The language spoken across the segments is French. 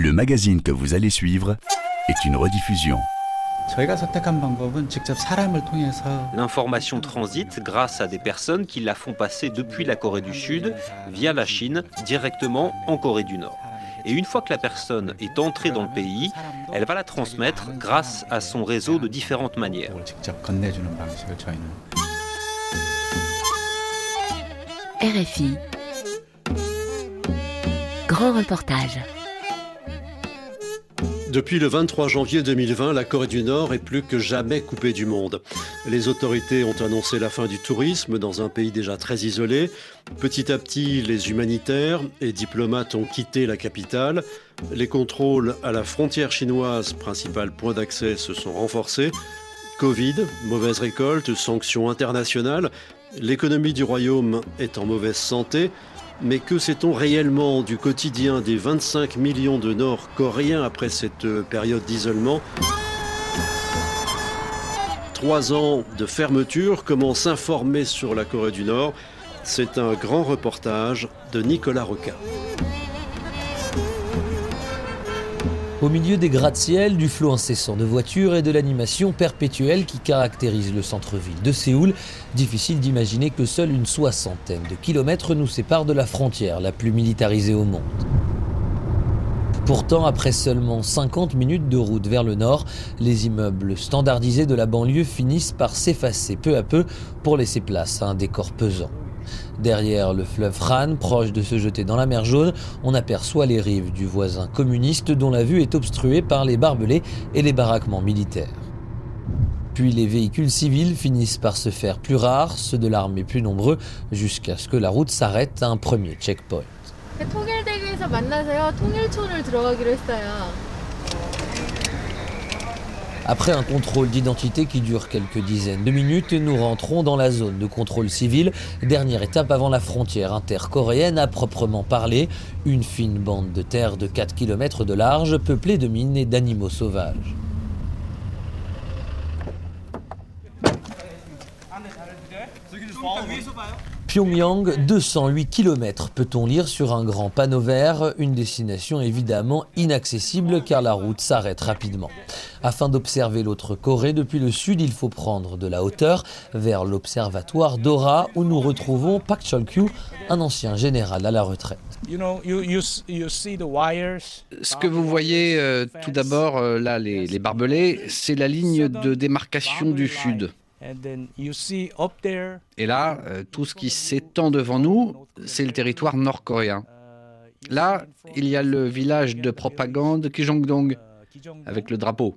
Le magazine que vous allez suivre est une rediffusion. L'information transite grâce à des personnes qui la font passer depuis la Corée du Sud via la Chine directement en Corée du Nord. Et une fois que la personne est entrée dans le pays, elle va la transmettre grâce à son réseau de différentes manières. RFI. Grand reportage. Depuis le 23 janvier 2020, la Corée du Nord est plus que jamais coupée du monde. Les autorités ont annoncé la fin du tourisme dans un pays déjà très isolé. Petit à petit, les humanitaires et diplomates ont quitté la capitale. Les contrôles à la frontière chinoise, principal point d'accès, se sont renforcés. Covid, mauvaise récolte, sanctions internationales. L'économie du royaume est en mauvaise santé. Mais que sait-on réellement du quotidien des 25 millions de Nord-Coréens après cette euh, période d'isolement? Trois ans de fermeture, comment s'informer sur la Corée du Nord C'est un grand reportage de Nicolas Roca. Au milieu des gratte-ciel, du flot incessant de voitures et de l'animation perpétuelle qui caractérise le centre-ville de Séoul, difficile d'imaginer que seule une soixantaine de kilomètres nous séparent de la frontière la plus militarisée au monde. Pourtant, après seulement 50 minutes de route vers le nord, les immeubles standardisés de la banlieue finissent par s'effacer peu à peu pour laisser place à un décor pesant. Derrière le fleuve Han, proche de se jeter dans la mer Jaune, on aperçoit les rives du voisin communiste dont la vue est obstruée par les barbelés et les baraquements militaires. Puis les véhicules civils finissent par se faire plus rares, ceux de l'armée plus nombreux, jusqu'à ce que la route s'arrête à un premier checkpoint. Après un contrôle d'identité qui dure quelques dizaines de minutes, nous rentrons dans la zone de contrôle civil, dernière étape avant la frontière intercoréenne à proprement parler, une fine bande de terre de 4 km de large peuplée de mines et d'animaux sauvages. Pyongyang, 208 km peut-on lire sur un grand panneau vert, une destination évidemment inaccessible car la route s'arrête rapidement. Afin d'observer l'autre Corée depuis le sud, il faut prendre de la hauteur vers l'observatoire Dora où nous retrouvons Pak Chol-kyu, un ancien général à la retraite. Ce que vous voyez euh, tout d'abord euh, là, les, les barbelés, c'est la ligne de démarcation du sud. Et là, euh, tout ce qui s'étend devant nous, c'est le territoire nord-coréen. Là, il y a le village de propagande Kijongdong, avec le drapeau.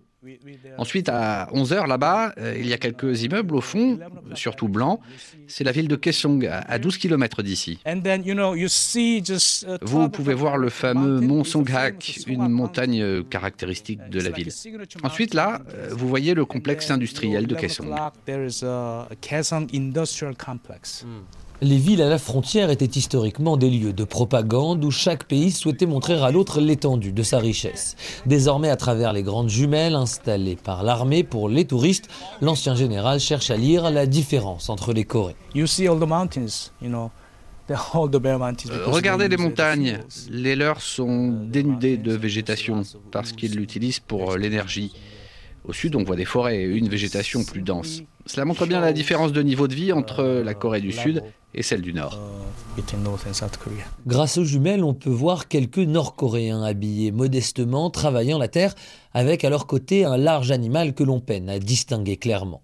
Ensuite, à 11h, là-bas, euh, il y a quelques immeubles au fond, surtout blancs. C'est la ville de Kaesong, à 12 km d'ici. Vous pouvez voir le fameux mont Songhak, une montagne euh, caractéristique de la ville. Ensuite, là, euh, vous voyez le complexe industriel de Kaesong. Les villes à la frontière étaient historiquement des lieux de propagande où chaque pays souhaitait montrer à l'autre l'étendue de sa richesse. Désormais, à travers les grandes jumelles installées par l'armée pour les touristes, l'ancien général cherche à lire la différence entre les Corées. regardez les montagnes. Les leurs sont dénudées de végétation parce qu'ils l'utilisent pour l'énergie. Au sud, on voit des forêts et une végétation plus dense. Cela montre bien la différence de niveau de vie entre la Corée du Sud et celle du Nord. Grâce aux jumelles, on peut voir quelques Nord-Coréens habillés modestement, travaillant la terre, avec à leur côté un large animal que l'on peine à distinguer clairement.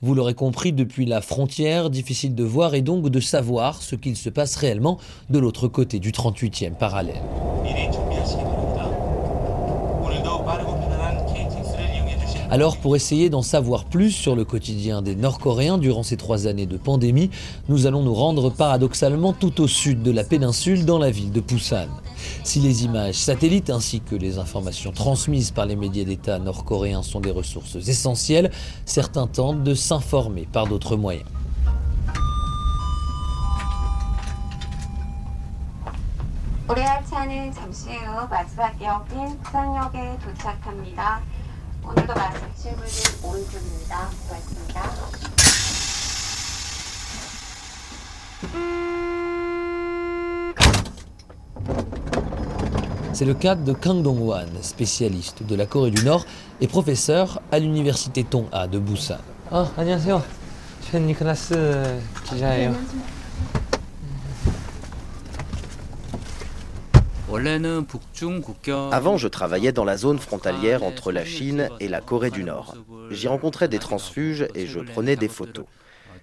Vous l'aurez compris, depuis la frontière, difficile de voir et donc de savoir ce qu'il se passe réellement de l'autre côté du 38e parallèle. Alors pour essayer d'en savoir plus sur le quotidien des Nord-Coréens durant ces trois années de pandémie, nous allons nous rendre paradoxalement tout au sud de la péninsule dans la ville de Busan. Si les images satellites ainsi que les informations transmises par les médias d'État nord-coréens sont des ressources essentielles, certains tentent de s'informer par d'autres moyens. 오늘도 마침 실물진 오른쪽입니다. 고맙습니다. C'est le cas de Kang Dong-wan, spécialiste de la Corée du Nord et professeur à l'université Tongha de Busan. Ah, 안녕하세요. 전 니콜라스 기자예요. Avant, je travaillais dans la zone frontalière entre la Chine et la Corée du Nord. J'y rencontrais des transfuges et je prenais des photos.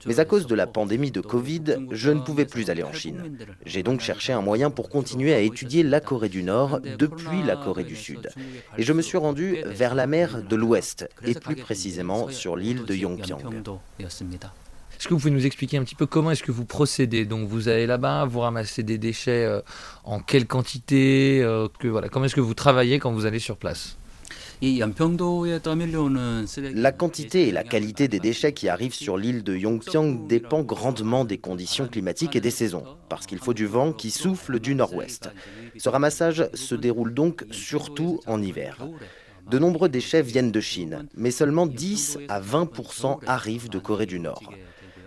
Mais à cause de la pandémie de Covid, je ne pouvais plus aller en Chine. J'ai donc cherché un moyen pour continuer à étudier la Corée du Nord depuis la Corée du Sud. Et je me suis rendu vers la mer de l'Ouest, et plus précisément sur l'île de Yongpyong. Est-ce que vous pouvez nous expliquer un petit peu comment est-ce que vous procédez? Donc vous allez là-bas, vous ramassez des déchets euh, en quelle quantité euh, que, voilà, Comment est-ce que vous travaillez quand vous allez sur place? La quantité et la qualité des déchets qui arrivent sur l'île de Yongpyong dépend grandement des conditions climatiques et des saisons, parce qu'il faut du vent qui souffle du nord-ouest. Ce ramassage se déroule donc surtout en hiver. De nombreux déchets viennent de Chine, mais seulement 10 à 20% arrivent de Corée du Nord.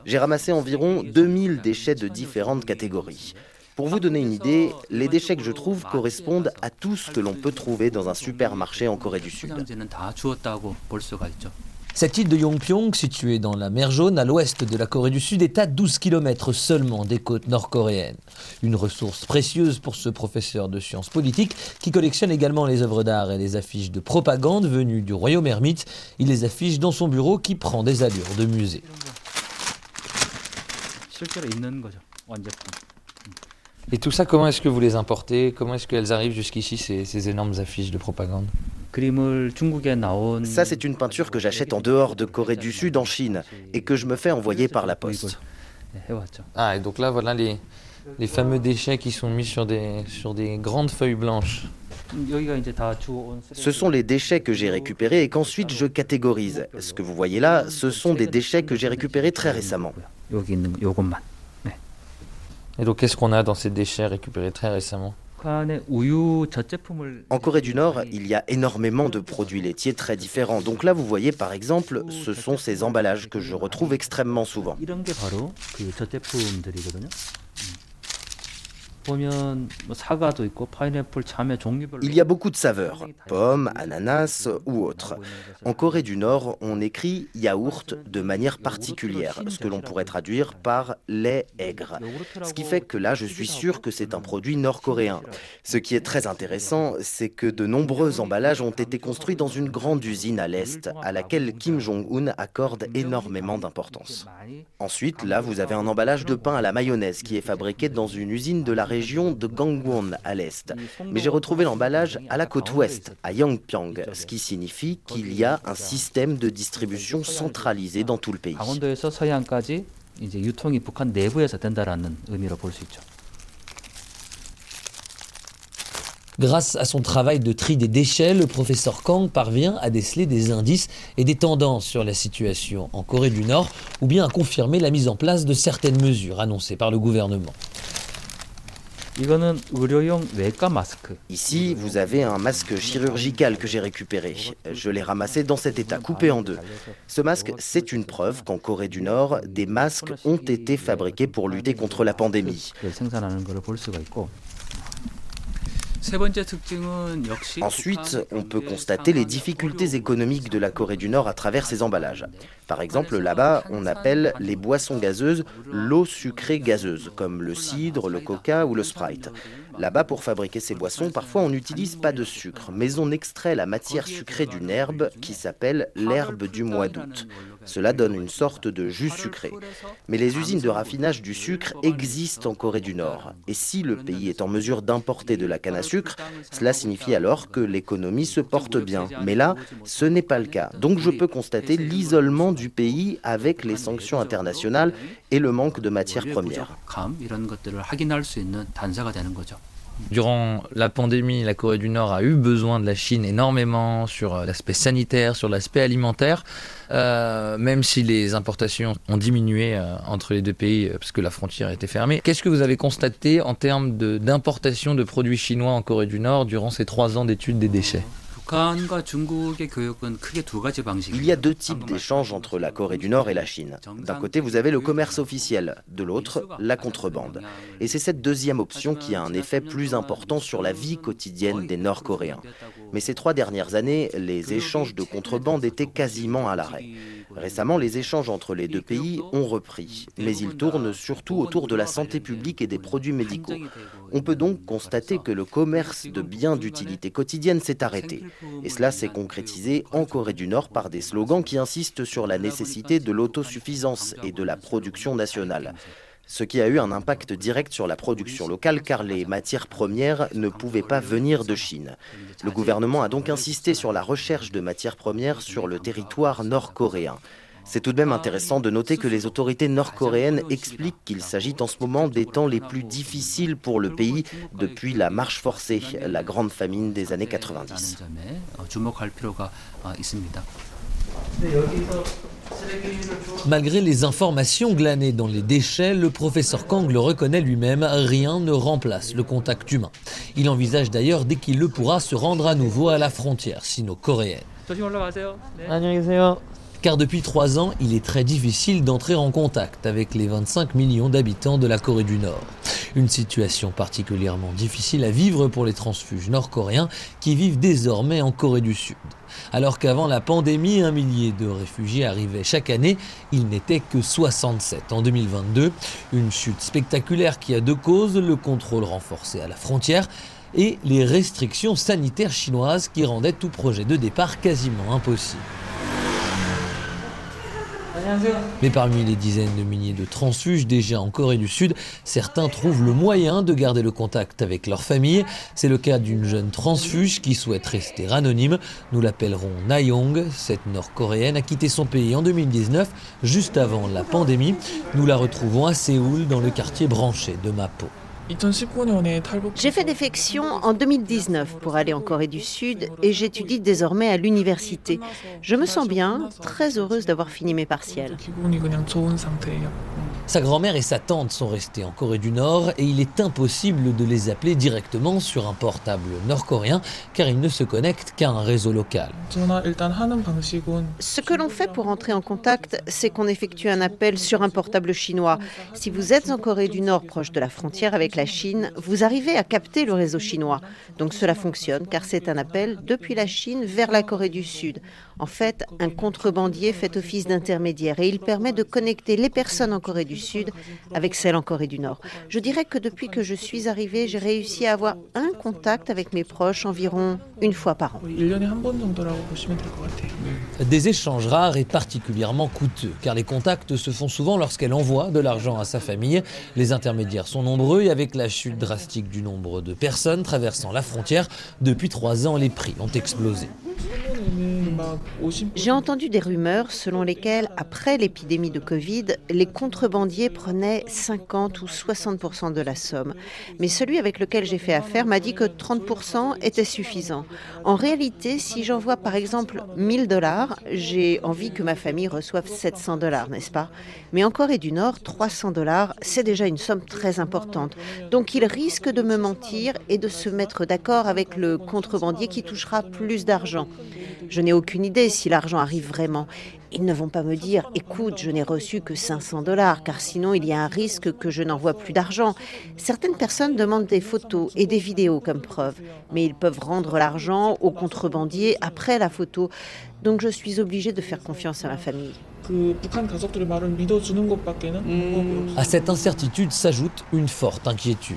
J'ai ramassé environ 2000 déchets de différentes catégories. Pour vous donner une idée, les déchets que je trouve correspondent à tout ce que l'on peut trouver dans un supermarché en Corée du Sud. Cette île de Yongpyong, située dans la mer Jaune à l'ouest de la Corée du Sud, est à 12 km seulement des côtes nord-coréennes. Une ressource précieuse pour ce professeur de sciences politiques qui collectionne également les œuvres d'art et les affiches de propagande venues du royaume ermite. Il les affiche dans son bureau qui prend des allures de musée. Et tout ça, comment est-ce que vous les importez? Comment est-ce qu'elles arrivent jusqu'ici, ces, énormes affiches de propagande? Ça, c'est une peinture que j'achète en dehors de Corée du Sud, en Chine, et que je me fais envoyer par la poste. Ah, et donc là, voilà les, les fameux déchets qui sont mis sur des, sur des grandes feuilles blanches. Ce sont les déchets que j'ai récupérés et qu'ensuite je catégorise. Ce que vous voyez là, ce sont des déchets que j'ai récupérés très récemment. Et donc, qu'est-ce qu'on a dans ces déchets récupérés très récemment? en Corée du Nord, il y a énormément de produits laitiers très différents. Donc là, vous voyez par exemple, ce sont ces emballages que je retrouve extrêmement souvent. Il y a beaucoup de saveurs, pommes, ananas ou autres. En Corée du Nord, on écrit yaourt de manière particulière, ce que l'on pourrait traduire par lait aigre. Ce qui fait que là, je suis sûr que c'est un produit nord-coréen. Ce qui est très intéressant, c'est que de nombreux emballages ont été construits dans une grande usine à l'Est, à laquelle Kim Jong-un accorde énormément d'importance. Ensuite, là, vous avez un emballage de pain à la mayonnaise qui est fabriqué dans une usine de la région de Gangwon à l'est. Mais j'ai retrouvé l'emballage à la côte ouest, à Yongpyong, ce qui signifie qu'il y a un système de distribution centralisé dans tout le pays. Grâce à son travail de tri des déchets, le professeur Kang parvient à déceler des indices et des tendances sur la situation en Corée du Nord, ou bien à confirmer la mise en place de certaines mesures annoncées par le gouvernement. Ici, vous avez un masque chirurgical que j'ai récupéré. Je l'ai ramassé dans cet état, coupé en deux. Ce masque, c'est une preuve qu'en Corée du Nord, des masques ont été fabriqués pour lutter contre la pandémie. Ensuite, on peut constater les difficultés économiques de la Corée du Nord à travers ces emballages. Par exemple, là-bas, on appelle les boissons gazeuses l'eau sucrée gazeuse, comme le cidre, le coca ou le sprite. Là-bas, pour fabriquer ces boissons, parfois on n'utilise pas de sucre, mais on extrait la matière sucrée d'une herbe qui s'appelle l'herbe du mois d'août. Cela donne une sorte de jus sucré. Mais les usines de raffinage du sucre existent en Corée du Nord. Et si le pays est en mesure d'importer de la canne à sucre, cela signifie alors que l'économie se porte bien. Mais là, ce n'est pas le cas. Donc je peux constater l'isolement du pays avec les sanctions internationales et le manque de matières premières. Durant la pandémie, la Corée du Nord a eu besoin de la Chine énormément sur euh, l'aspect sanitaire, sur l'aspect alimentaire, euh, même si les importations ont diminué euh, entre les deux pays parce que la frontière était fermée. Qu'est-ce que vous avez constaté en termes d'importation de, produits chinois en Corée du Nord durant ces trois ans d'études des déchets? Il y a deux types d'échanges entre la Corée du Nord et la Chine. D'un côté, vous avez le commerce officiel, de l'autre, la contrebande. Et c'est cette deuxième option qui a un effet plus important sur la vie quotidienne des Nord-Coréens. Mais ces trois dernières années, les échanges de contrebande étaient quasiment à l'arrêt. Récemment, les échanges entre les deux pays ont repris, mais ils tournent surtout autour de la santé publique et des produits médicaux. On peut donc constater que le commerce de biens d'utilité quotidienne s'est arrêté. Et cela s'est concrétisé en Corée du Nord par des slogans qui insistent sur la nécessité de l'autosuffisance et de la production nationale ce qui a eu un impact direct sur la production locale car les matières premières ne pouvaient pas venir de Chine. Le gouvernement a donc insisté sur la recherche de matières premières sur le territoire nord-coréen. C'est tout de même intéressant de noter que les autorités nord-coréennes expliquent qu'il s'agit en ce moment des temps les plus difficiles pour le pays depuis la marche forcée, la grande famine des années 90. Malgré les informations glanées dans les déchets, le professeur Kang le reconnaît lui-même, rien ne remplace le contact humain. Il envisage d'ailleurs dès qu'il le pourra se rendre à nouveau à la frontière sino-coréenne. Car depuis trois ans, il est très difficile d'entrer en contact avec les 25 millions d'habitants de la Corée du Nord. Une situation particulièrement difficile à vivre pour les transfuges nord-coréens qui vivent désormais en Corée du Sud. Alors qu'avant la pandémie, un millier de réfugiés arrivaient chaque année, il n'était que 67 en 2022. Une chute spectaculaire qui a deux causes, le contrôle renforcé à la frontière et les restrictions sanitaires chinoises qui rendaient tout projet de départ quasiment impossible. Mais parmi les dizaines de milliers de transfuges déjà en Corée du Sud, certains trouvent le moyen de garder le contact avec leur famille. C'est le cas d'une jeune transfuge qui souhaite rester anonyme. Nous l'appellerons Nayong. Cette nord-coréenne a quitté son pays en 2019, juste avant la pandémie. Nous la retrouvons à Séoul, dans le quartier branché de Mapo. J'ai fait défection en 2019 pour aller en Corée du Sud et j'étudie désormais à l'université. Je me sens bien, très heureuse d'avoir fini mes partiels. Sa grand-mère et sa tante sont restés en Corée du Nord et il est impossible de les appeler directement sur un portable nord-coréen car ils ne se connectent qu'à un réseau local. Ce que l'on fait pour entrer en contact, c'est qu'on effectue un appel sur un portable chinois. Si vous êtes en Corée du Nord proche de la frontière avec la Chine, vous arrivez à capter le réseau chinois. Donc cela fonctionne car c'est un appel depuis la Chine vers la Corée du Sud. En fait, un contrebandier fait office d'intermédiaire et il permet de connecter les personnes en Corée du Sud avec celles en Corée du Nord. Je dirais que depuis que je suis arrivée, j'ai réussi à avoir un contact avec mes proches environ une fois par an. Des échanges rares et particulièrement coûteux, car les contacts se font souvent lorsqu'elle envoie de l'argent à sa famille. Les intermédiaires sont nombreux et avec la chute drastique du nombre de personnes traversant la frontière, depuis trois ans, les prix ont explosé. J'ai entendu des rumeurs selon lesquelles, après l'épidémie de Covid, les contrebandiers prenaient 50 ou 60% de la somme. Mais celui avec lequel j'ai fait affaire m'a dit que 30% était suffisant. En réalité, si j'envoie par exemple 1000 dollars, j'ai envie que ma famille reçoive 700 dollars, n'est-ce pas? Mais en Corée du Nord, 300 dollars, c'est déjà une somme très importante. Donc il risque de me mentir et de se mettre d'accord avec le contrebandier qui touchera plus d'argent. Je n'ai aucune idée si l'argent arrive vraiment. Ils ne vont pas me dire, écoute, je n'ai reçu que 500 dollars, car sinon il y a un risque que je n'envoie plus d'argent. Certaines personnes demandent des photos et des vidéos comme preuve, mais ils peuvent rendre l'argent aux contrebandiers après la photo. Donc je suis obligée de faire confiance à ma famille. À cette incertitude s'ajoute une forte inquiétude.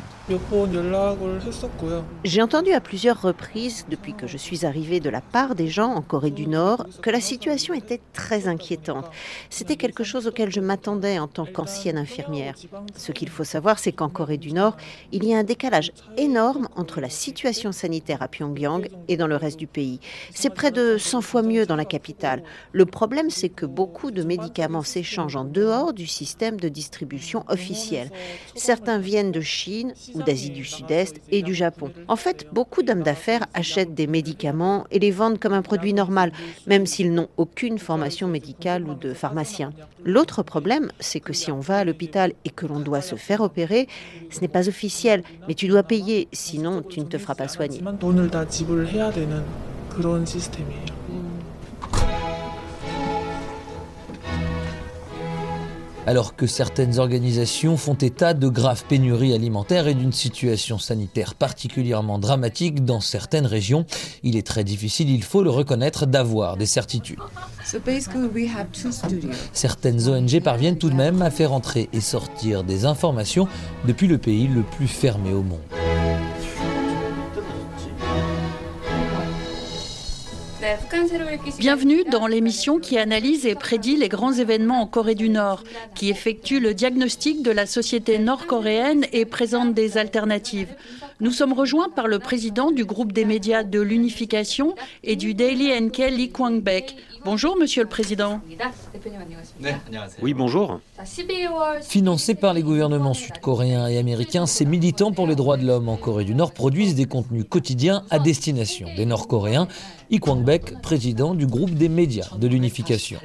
J'ai entendu à plusieurs reprises, depuis que je suis arrivée de la part des gens en Corée du Nord, que la situation était très inquiétante. C'était quelque chose auquel je m'attendais en tant qu'ancienne infirmière. Ce qu'il faut savoir, c'est qu'en Corée du Nord, il y a un décalage énorme entre la situation sanitaire à Pyongyang et dans le reste du pays. C'est près de 100 fois mieux dans la capitale. Le problème, c'est que beaucoup de médicaments s'échangent en dehors du système de distribution officiel. Certains viennent de Chine ou d'Asie du Sud-Est et du Japon. En fait, beaucoup d'hommes d'affaires achètent des médicaments et les vendent comme un produit normal, même s'ils n'ont aucune formation médicale ou de pharmacien. L'autre problème, c'est que si on va à l'hôpital et que l'on doit se faire opérer, ce n'est pas officiel, mais tu dois payer, sinon tu ne te feras pas soigner. Alors que certaines organisations font état de graves pénuries alimentaires et d'une situation sanitaire particulièrement dramatique dans certaines régions. Il est très difficile, il faut le reconnaître, d'avoir des certitudes. Certaines ONG parviennent tout de même à faire entrer et sortir des informations depuis le pays le plus fermé au monde. Bienvenue dans l'émission qui analyse et prédit les grands événements en Corée du Nord, qui effectue le diagnostic de la société nord-coréenne et présente des alternatives. Nous sommes rejoints par le président du groupe des médias de l'unification et du Daily NK Lee Kwang-baek. Bonjour Monsieur le Président. Oui, bonjour. Financés par les gouvernements sud-coréens et américains, ces militants pour les droits de l'homme en Corée du Nord produisent des contenus quotidiens à destination des Nord-Coréens. Lee Kwang-baek, président du groupe des médias de l'unification.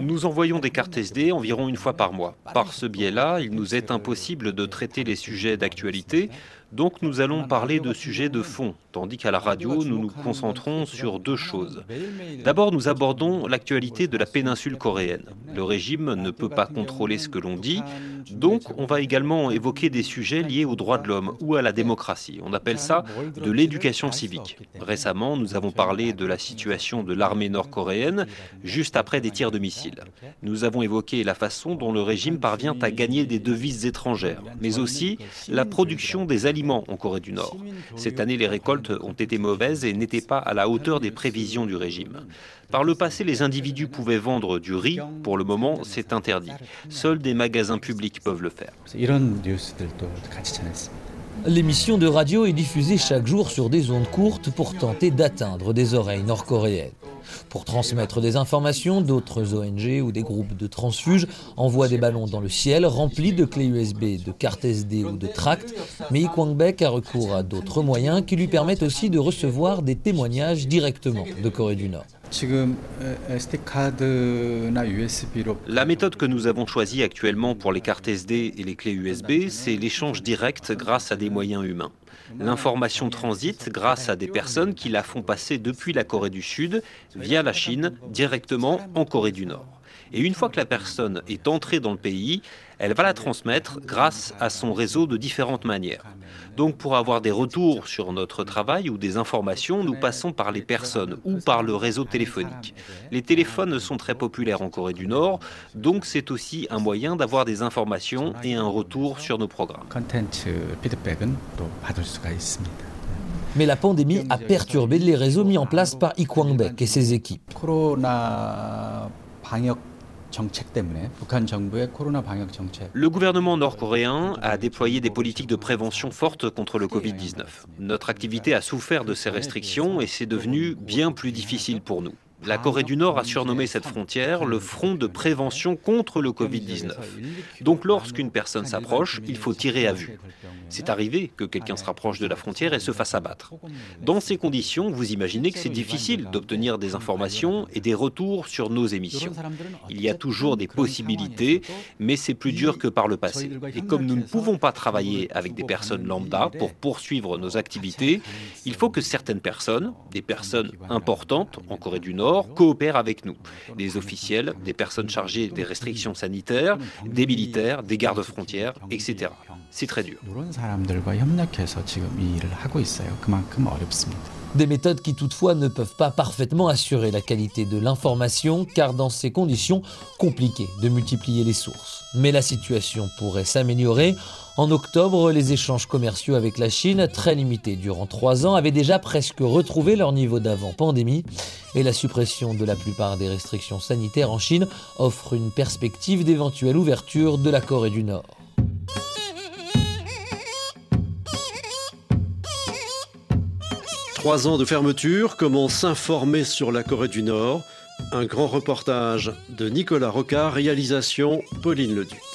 Nous envoyons des cartes SD environ une fois par mois. Par ce biais-là, il nous est impossible de traiter les sujets d'actualité donc nous allons parler de sujets de fond, tandis qu'à la radio, nous nous concentrons sur deux choses. D'abord, nous abordons l'actualité de la péninsule coréenne. Le régime ne peut pas contrôler ce que l'on dit, donc on va également évoquer des sujets liés aux droits de l'homme ou à la démocratie. On appelle ça de l'éducation civique. Récemment, nous avons parlé de la situation de l'armée nord-coréenne juste après des tirs de missiles. Nous avons évoqué la façon dont le régime parvient à gagner des devises étrangères, mais aussi la production des aliments en Corée du Nord. Cette année, les récoltes ont été mauvaises et n'étaient pas à la hauteur des prévisions du régime. Par le passé, les individus pouvaient vendre du riz. Pour le moment, c'est interdit. Seuls des magasins publics peuvent le faire. L'émission de radio est diffusée chaque jour sur des ondes courtes pour tenter d'atteindre des oreilles nord-coréennes. Pour transmettre des informations, d'autres ONG ou des groupes de transfuges envoient des ballons dans le ciel remplis de clés USB, de cartes SD ou de tracts, mais Ikwang-baek a recours à d'autres moyens qui lui permettent aussi de recevoir des témoignages directement de Corée du Nord. La méthode que nous avons choisie actuellement pour les cartes SD et les clés USB, c'est l'échange direct grâce à des moyens humains. L'information transite grâce à des personnes qui la font passer depuis la Corée du Sud via la Chine directement en Corée du Nord. Et une fois que la personne est entrée dans le pays, elle va la transmettre grâce à son réseau de différentes manières. Donc pour avoir des retours sur notre travail ou des informations, nous passons par les personnes ou par le réseau téléphonique. Les téléphones sont très populaires en Corée du Nord, donc c'est aussi un moyen d'avoir des informations et un retour sur nos programmes. Mais la pandémie a perturbé les réseaux mis en place par Ikwang-baek et ses équipes. Le gouvernement nord-coréen a déployé des politiques de prévention fortes contre le Covid-19. Notre activité a souffert de ces restrictions et c'est devenu bien plus difficile pour nous. La Corée du Nord a surnommé cette frontière le front de prévention contre le Covid-19. Donc lorsqu'une personne s'approche, il faut tirer à vue. C'est arrivé que quelqu'un se rapproche de la frontière et se fasse abattre. Dans ces conditions, vous imaginez que c'est difficile d'obtenir des informations et des retours sur nos émissions. Il y a toujours des possibilités, mais c'est plus dur que par le passé. Et comme nous ne pouvons pas travailler avec des personnes lambda pour poursuivre nos activités, il faut que certaines personnes, des personnes importantes en Corée du Nord, coopèrent avec nous. Des officiels, des personnes chargées des restrictions sanitaires, des militaires, des gardes frontières, etc. C'est très dur. Des méthodes qui toutefois ne peuvent pas parfaitement assurer la qualité de l'information car dans ces conditions, compliqué de multiplier les sources. Mais la situation pourrait s'améliorer. En octobre, les échanges commerciaux avec la Chine, très limités durant trois ans, avaient déjà presque retrouvé leur niveau d'avant pandémie. Et la suppression de la plupart des restrictions sanitaires en Chine offre une perspective d'éventuelle ouverture de la Corée du Nord. Trois ans de fermeture, comment s'informer sur la Corée du Nord Un grand reportage de Nicolas Rocard, réalisation Pauline Leduc.